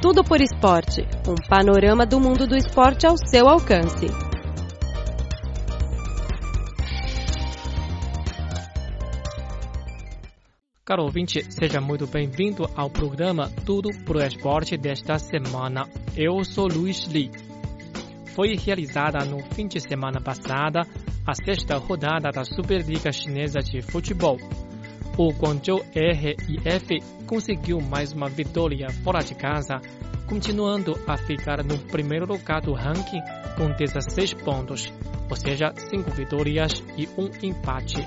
Tudo por Esporte um panorama do mundo do esporte ao seu alcance. Caro ouvinte, seja muito bem-vindo ao programa Tudo pro Esporte desta semana. Eu sou Luiz Li. Foi realizada no fim de semana passada a sexta rodada da Superliga Chinesa de Futebol. O Guangzhou RIF conseguiu mais uma vitória fora de casa, continuando a ficar no primeiro lugar do ranking com 16 pontos, ou seja, 5 vitórias e um empate.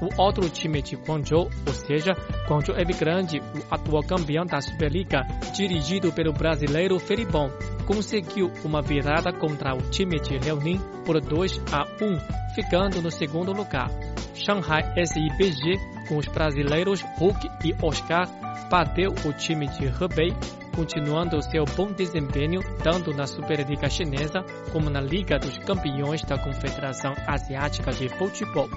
O outro time de Guangzhou, ou seja, Guangzhou Evergrande, o atual campeão da Superliga, dirigido pelo brasileiro Felipão, conseguiu uma virada contra o time de Liaoning por 2 a 1, ficando no segundo lugar. Shanghai SIBG, com os brasileiros Hulk e Oscar, bateu o time de Hebei, continuando seu bom desempenho tanto na Superliga Chinesa como na Liga dos Campeões da Confederação Asiática de Futebol.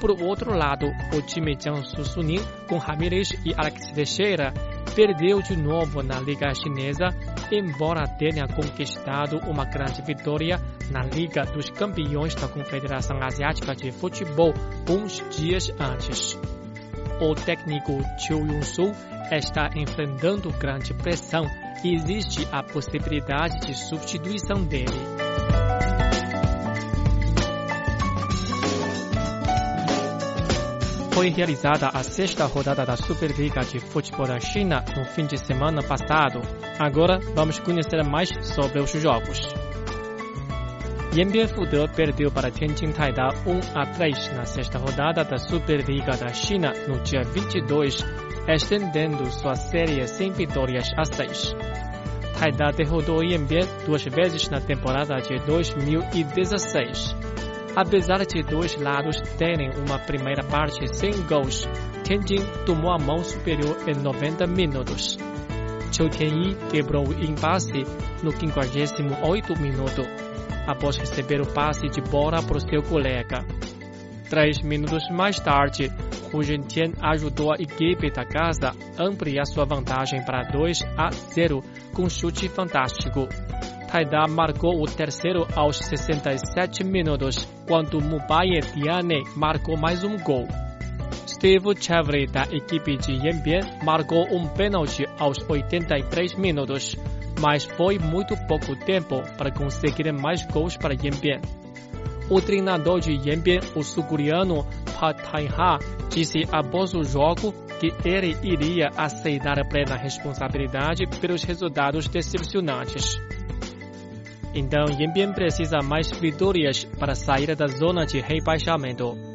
Por outro lado, o time Jiangsu Suning, com Ramirez e Alex Teixeira, perdeu de novo na Liga Chinesa, embora tenha conquistado uma grande vitória na Liga dos Campeões da Confederação Asiática de Futebol uns dias antes. O técnico Chiu Yun-soo está enfrentando grande pressão e existe a possibilidade de substituição dele. Foi realizada a sexta rodada da Superliga de Futebol da China no fim de semana passado. Agora vamos conhecer mais sobre os jogos. Yanbian Fude perdeu para Tianjin Taida 1 a 3 na sexta rodada da Superliga da China no dia 22, estendendo sua série sem vitórias a 6. Taida derrotou Yanbian duas vezes na temporada de 2016. Apesar de dois lados terem uma primeira parte sem gols, Tianjin tomou a mão superior em 90 minutos. Chou Tianyi quebrou o impasse no 58 minuto, após receber o passe de bola por seu colega. Três minutos mais tarde, Hu Zhentian ajudou a equipe da casa a ampliar sua vantagem para 2 a 0 com chute fantástico. Taida marcou o terceiro aos 67 minutos, quando Mubaye Diane marcou mais um gol. Steve Chevry, da equipe de Yanbian, marcou um pênalti aos 83 minutos, mas foi muito pouco tempo para conseguir mais gols para Yanbian. O treinador de Yanbian, o sul-coreano Pa Tai-ha, disse após o jogo que ele iria aceitar a plena responsabilidade pelos resultados decepcionantes. Então, Yanbian precisa mais vitórias para sair da zona de rebaixamento.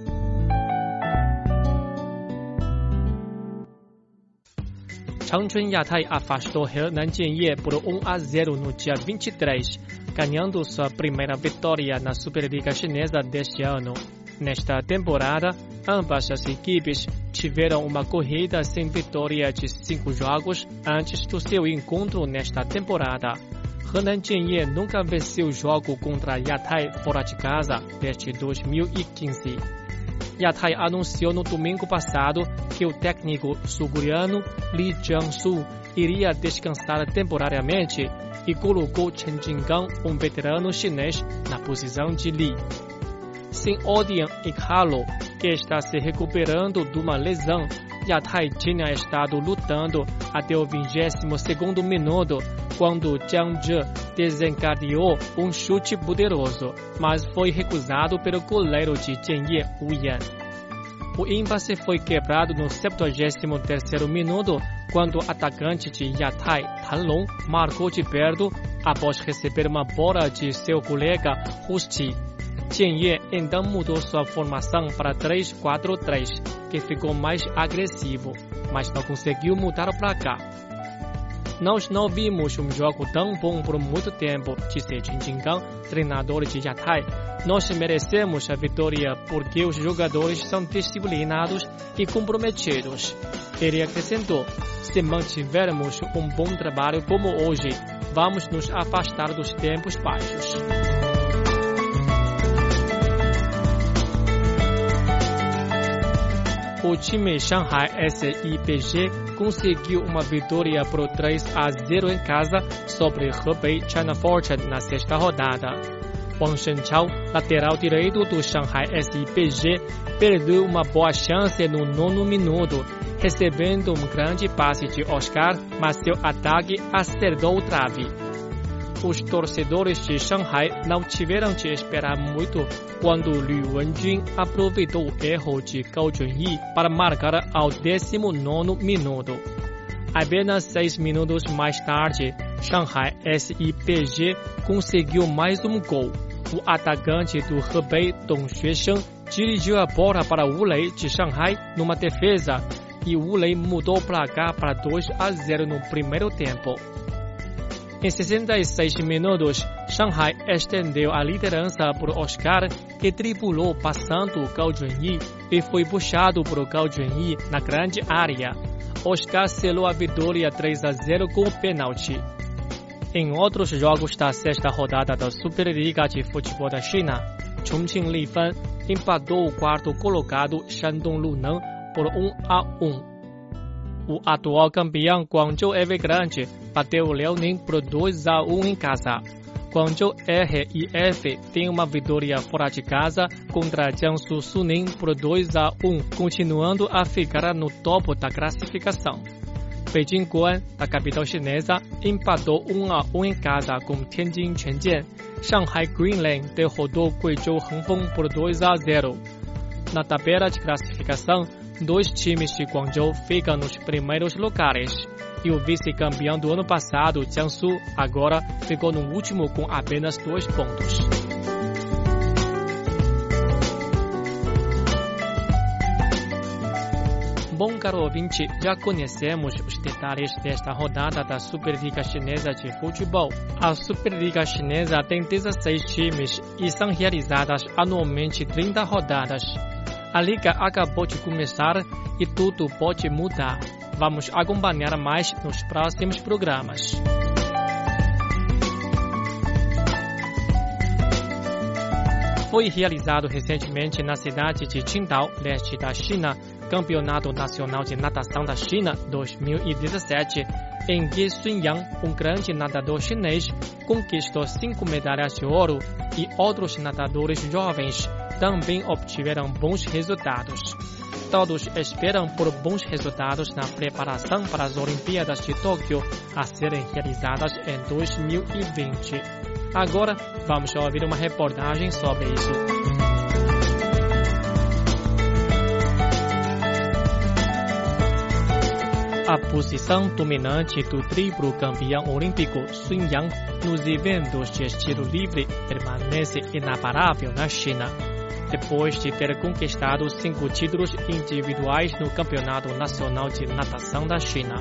Changchun Yatai afastou Henan Jianye por 1 a 0 no dia 23, ganhando sua primeira vitória na Superliga Chinesa deste ano. Nesta temporada, ambas as equipes tiveram uma corrida sem vitória de cinco jogos antes do seu encontro nesta temporada. Henan Jianye nunca venceu o jogo contra Yatai fora de casa desde 2015. Yatai anunciou no domingo passado que o técnico sul-coreano Lee Jiang-soo iria descansar temporariamente e colocou Chen Jinggang, um veterano chinês, na posição de Lee. Sem Odian Ikhalo, que está se recuperando de uma lesão, Yatai tinha estado lutando até o 22º minuto, quando Jiang Zhe desencadeou um chute poderoso, mas foi recusado pelo goleiro de Jianye Wu Yan. O impasse foi quebrado no 73º minuto, quando o atacante de Yatai, Tan Long, marcou de perto após receber uma bola de seu colega Husti. Jianye então mudou sua formação para 3-4-3, que ficou mais agressivo, mas não conseguiu mudar o placar. Nós não vimos um jogo tão bom por muito tempo, disse Chen Jinggang, treinador de Yatai. Nós merecemos a vitória porque os jogadores são disciplinados e comprometidos. Ele acrescentou: se mantivermos um bom trabalho como hoje, vamos nos afastar dos tempos baixos. O time Shanghai SIPG conseguiu uma vitória por 3 a 0 em casa sobre Hebei China Fortune na sexta rodada. Wang Shenchao, lateral direito do Shanghai SIPG, perdeu uma boa chance no nono minuto, recebendo um grande passe de Oscar, mas seu ataque acertou o trave os torcedores de Shanghai não tiveram de esperar muito quando Liu Wenjun aproveitou o erro de Gao Junyi para marcar ao 19 minuto. Apenas seis minutos mais tarde, Shanghai SIPG conseguiu mais um gol. O atacante do Hebei Dong Xuesheng dirigiu a bola para Wu Lei de Shanghai numa defesa e Wu Lei mudou o placar para 2 a 0 no primeiro tempo. Em 66 minutos, Shanghai estendeu a liderança por Oscar, que tripulou passando Gao Junyi e foi puxado por Gao Junyi na grande área. Oscar selou a vitória 3 a 0 com o pênalti. Em outros jogos da sexta rodada da Superliga de Futebol da China, Chongqing Lifan empatou o quarto colocado Shandong Luneng por 1 a 1. O atual campeão Guangzhou Evergrande bateu o Liaoning por 2 a 1 em casa. Guangzhou RIF tem uma vitória fora de casa contra Jiangsu Suning por 2 a 1, continuando a ficar no topo da classificação. Beijing Guan, da capital chinesa, empatou 1 a 1 em casa com Tianjin Quanjian. Shanghai Greenland derrotou Guizhou Hengfeng por 2 a 0. Na tabela de classificação, dois times de Guangzhou ficam nos primeiros lugares. E o vice-campeão do ano passado, Jiangsu, agora ficou no último com apenas dois pontos. Bom, caro ouvinte, já conhecemos os detalhes desta rodada da Superliga Chinesa de Futebol. A Superliga Chinesa tem 16 times e são realizadas anualmente 30 rodadas. A liga acabou de começar e tudo pode mudar. Vamos acompanhar mais nos próximos programas. Foi realizado recentemente na cidade de Qingdao, leste da China, Campeonato Nacional de Natação da China 2017, em que Sun Yang, um grande nadador chinês, conquistou cinco medalhas de ouro e outros nadadores jovens também obtiveram bons resultados. Todos esperam por bons resultados na preparação para as Olimpíadas de Tóquio a serem realizadas em 2020. Agora, vamos ouvir uma reportagem sobre isso. A posição dominante do triplo campeão olímpico Sun Yang nos eventos de estilo livre permanece inaparável na China depois de ter conquistado cinco títulos individuais no Campeonato Nacional de Natação da China.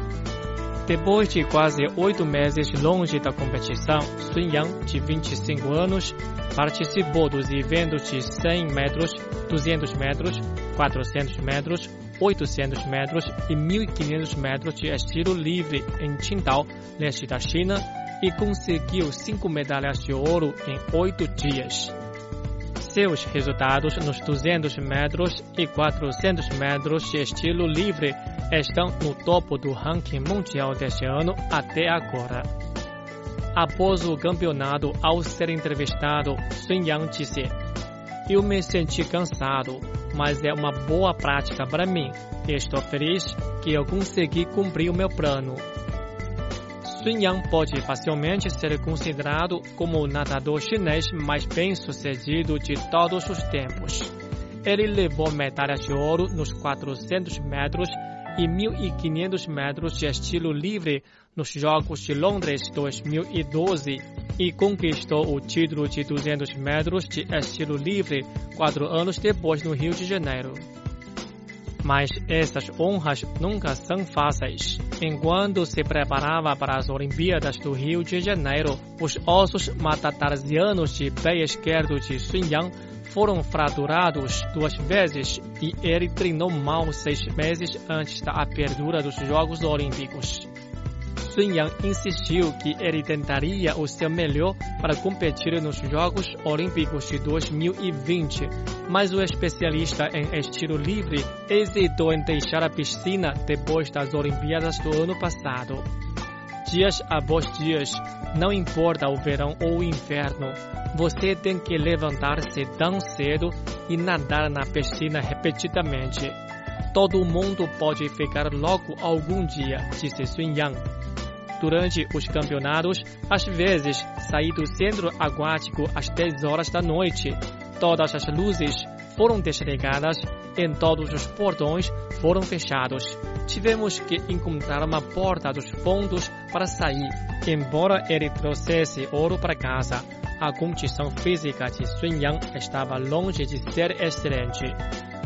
Depois de quase oito meses longe da competição, Sun Yang, de 25 anos, participou dos eventos de 100 metros, 200 metros, 400 metros, 800 metros e 1.500 metros de estilo livre em Qingdao, leste da China, e conseguiu cinco medalhas de ouro em oito dias. Seus resultados nos 200 metros e 400 metros de estilo livre estão no topo do ranking mundial deste ano até agora. Após o campeonato, ao ser entrevistado, Sun Yang disse: Eu me senti cansado, mas é uma boa prática para mim. Estou feliz que eu consegui cumprir o meu plano. Sun Yang pode facilmente ser considerado como o nadador chinês mais bem sucedido de todos os tempos. Ele levou medalhas de ouro nos 400 metros e 1.500 metros de estilo livre nos Jogos de Londres 2012 e conquistou o título de 200 metros de estilo livre quatro anos depois no Rio de Janeiro. Mas essas honras nunca são fáceis. Enquanto se preparava para as Olimpíadas do Rio de Janeiro, os ossos metatarsianos de pé esquerdo de Sun Yang foram fraturados duas vezes e ele treinou mal seis meses antes da abertura dos Jogos Olímpicos. Sun Yang insistiu que ele tentaria o seu melhor para competir nos Jogos Olímpicos de 2020, mas o especialista em estilo livre hesitou em deixar a piscina depois das Olimpíadas do ano passado. Dias após dias, não importa o verão ou o inverno, você tem que levantar-se tão cedo e nadar na piscina repetidamente. Todo mundo pode ficar louco algum dia, disse Sun Yang. Durante os campeonatos, às vezes saí do centro aquático às 10 horas da noite. Todas as luzes foram desligadas e todos os portões foram fechados. Tivemos que encontrar uma porta dos fundos para sair. Embora ele trouxesse ouro para casa, a condição física de Sun Yang estava longe de ser excelente.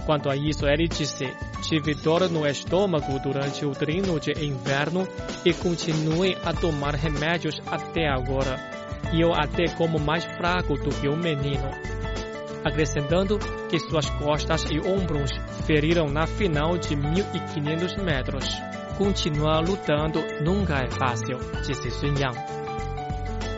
Quanto a isso, ele disse: Tive dor no estômago durante o treino de inverno e continuei a tomar remédios até agora. E eu até como mais fraco do que um menino. Acrescentando que suas costas e ombros feriram na final de 1500 metros. Continuar lutando nunca é fácil, disse Sun Yang.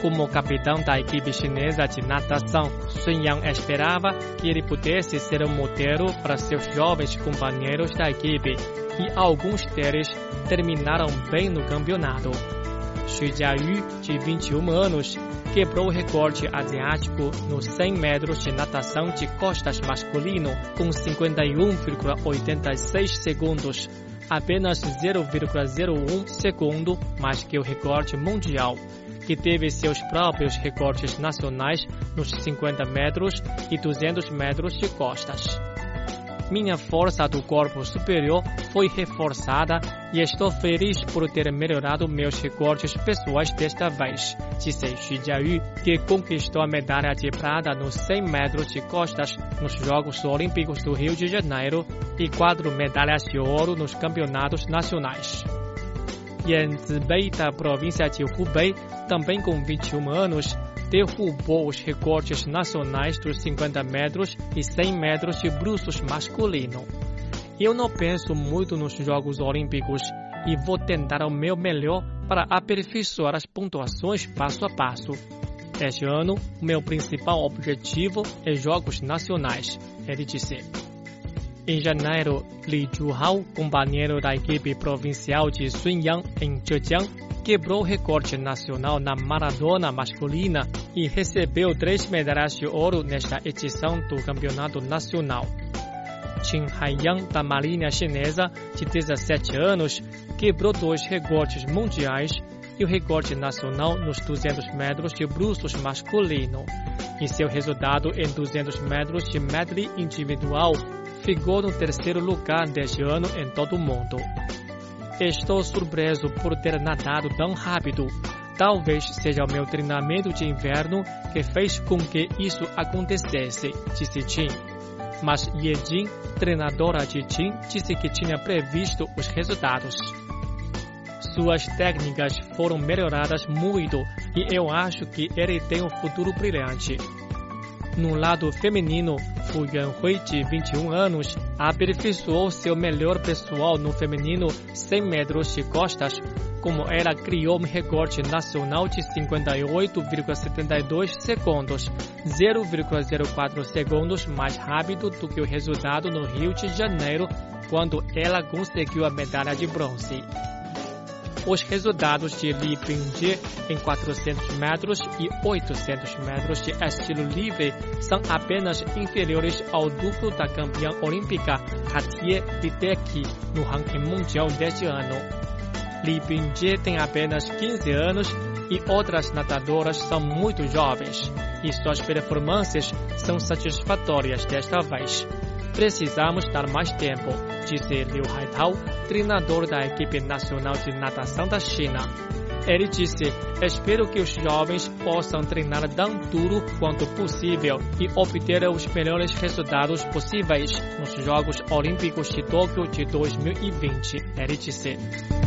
Como capitão da equipe chinesa de natação, Sun Yang esperava que ele pudesse ser um modelo para seus jovens companheiros da equipe, e alguns deles terminaram bem no campeonato. Xu Jiayu, de 21 anos, quebrou o recorde asiático nos 100 metros de natação de costas masculino com 51,86 segundos, apenas 0,01 segundo mais que o recorde mundial que teve seus próprios recortes nacionais nos 50 metros e 200 metros de costas. Minha força do corpo superior foi reforçada e estou feliz por ter melhorado meus recortes pessoais desta vez, disse Xu Jiayu, que conquistou a medalha de prata nos 100 metros de costas nos Jogos Olímpicos do Rio de Janeiro e quatro medalhas de ouro nos campeonatos nacionais. Yan Zibei, da província de Hubei, também com 21 anos, derrubou os recordes nacionais dos 50 metros e 100 metros de bruços masculino. Eu não penso muito nos Jogos Olímpicos e vou tentar o meu melhor para aperfeiçoar as pontuações passo a passo. Este ano, meu principal objetivo é Jogos Nacionais, ele disse. Em janeiro, Li Zhuhao, companheiro da equipe provincial de Sunyang, em Zhejiang, quebrou o recorde nacional na maratona masculina e recebeu três medalhas de ouro nesta edição do campeonato nacional. Qin Haiyang, da Marinha Chinesa, de 17 anos, quebrou dois recordes mundiais e o recorde nacional nos 200 metros de bruços masculino. E seu resultado em 200 metros de medley individual ficou no terceiro lugar deste ano em todo o mundo. Estou surpreso por ter nadado tão rápido. Talvez seja o meu treinamento de inverno que fez com que isso acontecesse, disse Jin. Mas Ye Jin, treinadora de Jin, disse que tinha previsto os resultados. Suas técnicas foram melhoradas muito e eu acho que ele tem um futuro brilhante. No lado feminino, Fu Yuanhui, de 21 anos, aperfeiçoou seu melhor pessoal no feminino 100 metros de costas, como ela criou um recorde nacional de 58,72 segundos, 0,04 segundos mais rápido do que o resultado no Rio de Janeiro, quando ela conseguiu a medalha de bronze. Os resultados de Li Bingjie em 400 metros e 800 metros de estilo livre são apenas inferiores ao duplo da campeã olímpica Katie Ledecky no ranking mundial deste ano. Li Bingjie tem apenas 15 anos e outras nadadoras são muito jovens, e suas performances são satisfatórias desta vez. Precisamos dar mais tempo, disse Liu Haitao, treinador da equipe nacional de natação da China. Ele disse: Espero que os jovens possam treinar tão duro quanto possível e obter os melhores resultados possíveis nos Jogos Olímpicos de Tóquio de 2020. Ele disse.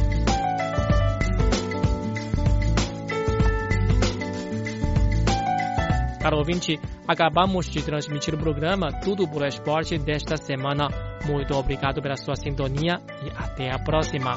Caro ouvinte, acabamos de transmitir o programa Tudo por Esporte desta semana. Muito obrigado pela sua sintonia e até a próxima.